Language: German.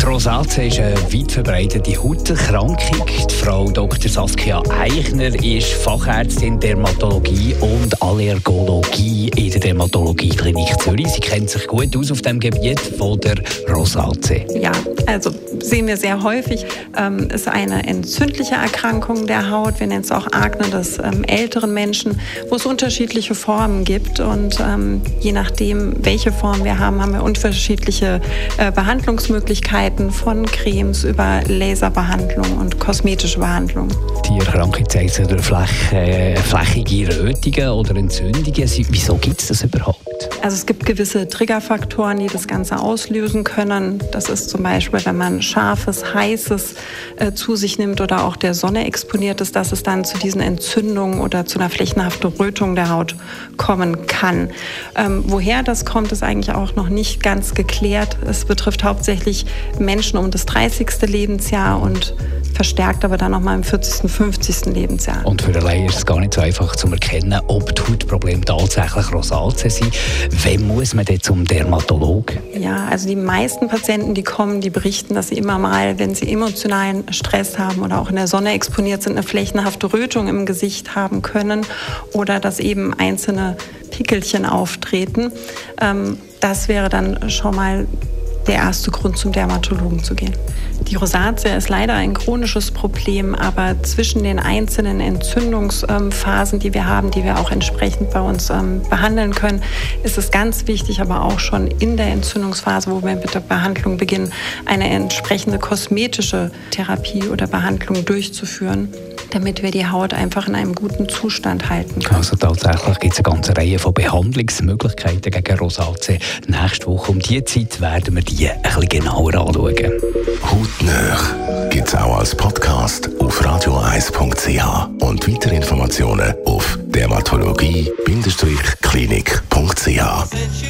Die Rosacea ist eine weit verbreitete Hauterkrankung. Die Frau Dr. Saskia Eichner ist Fachärztin Dermatologie und Allergologie in der Dermatologie-Klinik Zürich. Sie kennt sich gut aus auf dem Gebiet von der Rosacea. Ja, also sehen wir sehr häufig, ähm, ist eine entzündliche Erkrankung der Haut. Wir nennen es auch Akne des ähm, älteren Menschen, wo es unterschiedliche Formen gibt. Und ähm, je nachdem, welche Form wir haben, haben wir unterschiedliche äh, Behandlungsmöglichkeiten von Cremes über Laserbehandlung und kosmetische Behandlung. Die Erkrankung zeigt sich durch äh, flächige Rötungen oder Entzündungen. Wieso gibt es das überhaupt? Also es gibt gewisse Triggerfaktoren, die das Ganze auslösen können. Das ist zum Beispiel, wenn man scharfes, heißes äh, zu sich nimmt oder auch der Sonne exponiert ist, dass es dann zu diesen Entzündungen oder zu einer flächenhaften Rötung der Haut kommen kann. Ähm, woher das kommt, ist eigentlich auch noch nicht ganz geklärt. Es betrifft hauptsächlich Menschen um das 30. Lebensjahr und verstärkt aber dann nochmal im 40., 50. Lebensjahr. Und für Laie ist es gar nicht so einfach zu erkennen, ob die Hautprobleme tatsächlich Rosacea sind. Wann muss man denn zum Dermatologen? Ja, also die meisten Patienten, die kommen, die berichten, dass sie immer mal, wenn sie emotionalen Stress haben oder auch in der Sonne exponiert sind, eine flächenhafte Rötung im Gesicht haben können oder dass eben einzelne Pickelchen auftreten. Ähm, das wäre dann schon mal der erste Grund, zum Dermatologen zu gehen. Die Rosatia ist leider ein chronisches Problem, aber zwischen den einzelnen Entzündungsphasen, die wir haben, die wir auch entsprechend bei uns ähm, behandeln können, ist es ganz wichtig, aber auch schon in der Entzündungsphase, wo wir mit der Behandlung beginnen, eine entsprechende kosmetische Therapie oder Behandlung durchzuführen damit wir die Haut einfach in einem guten Zustand halten können. Also tatsächlich gibt es eine ganze Reihe von Behandlungsmöglichkeiten gegen Rosacea. Nächste Woche um diese Zeit werden wir die ein bisschen genauer anschauen. Hautnöch gibt es auch als Podcast auf radioeis.ch und weitere Informationen auf dermatologie-klinik.ch.